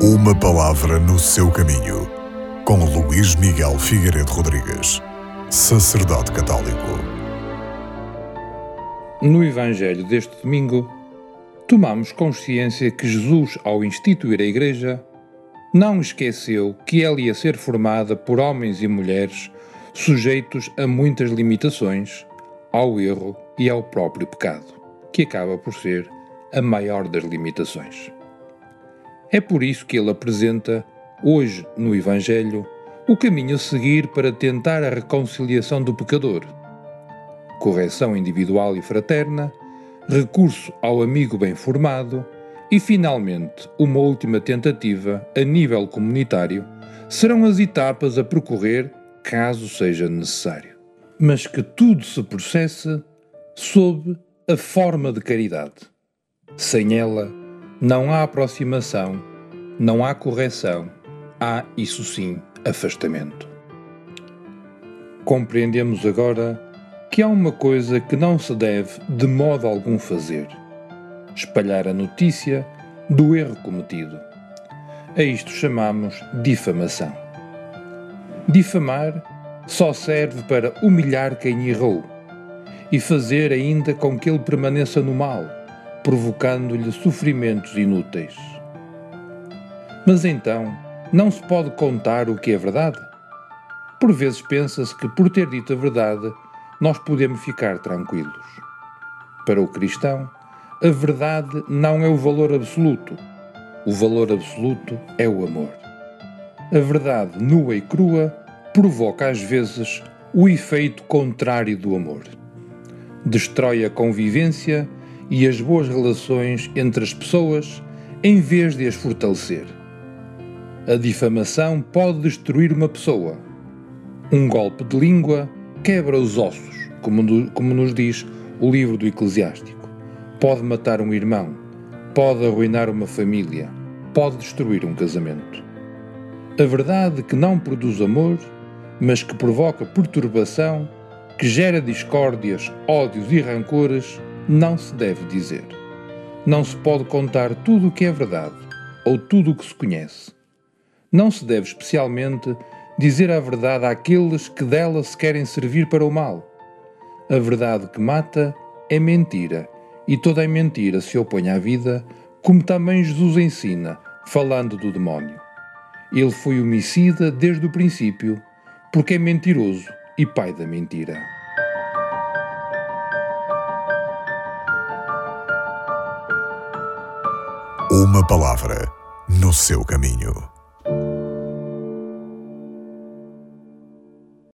Uma palavra no seu caminho, com Luís Miguel Figueiredo Rodrigues, sacerdote católico. No Evangelho deste domingo, tomamos consciência que Jesus, ao instituir a Igreja, não esqueceu que ela ia ser formada por homens e mulheres sujeitos a muitas limitações, ao erro e ao próprio pecado, que acaba por ser a maior das limitações. É por isso que ele apresenta, hoje no Evangelho, o caminho a seguir para tentar a reconciliação do pecador. Correção individual e fraterna, recurso ao amigo bem formado e, finalmente, uma última tentativa a nível comunitário serão as etapas a percorrer caso seja necessário. Mas que tudo se processe sob a forma de caridade. Sem ela, não há aproximação, não há correção, há, isso sim, afastamento. Compreendemos agora que há uma coisa que não se deve de modo algum fazer: espalhar a notícia do erro cometido. A isto chamamos difamação. Difamar só serve para humilhar quem errou e fazer ainda com que ele permaneça no mal provocando-lhe sofrimentos inúteis. Mas então, não se pode contar o que é verdade? Por vezes pensa-se que, por ter dito a verdade, nós podemos ficar tranquilos. Para o cristão, a verdade não é o valor absoluto. O valor absoluto é o amor. A verdade nua e crua provoca às vezes o efeito contrário do amor. Destrói a convivência e as boas relações entre as pessoas em vez de as fortalecer. A difamação pode destruir uma pessoa. Um golpe de língua quebra os ossos, como, como nos diz o livro do Eclesiástico. Pode matar um irmão, pode arruinar uma família, pode destruir um casamento. A verdade que não produz amor, mas que provoca perturbação, que gera discórdias, ódios e rancores, não se deve dizer. Não se pode contar tudo o que é verdade ou tudo o que se conhece. Não se deve especialmente dizer a verdade àqueles que dela se querem servir para o mal. A verdade que mata é mentira, e toda a mentira se opõe à vida, como também Jesus ensina, falando do demónio. Ele foi homicida desde o princípio, porque é mentiroso e pai da mentira. Uma palavra no seu caminho.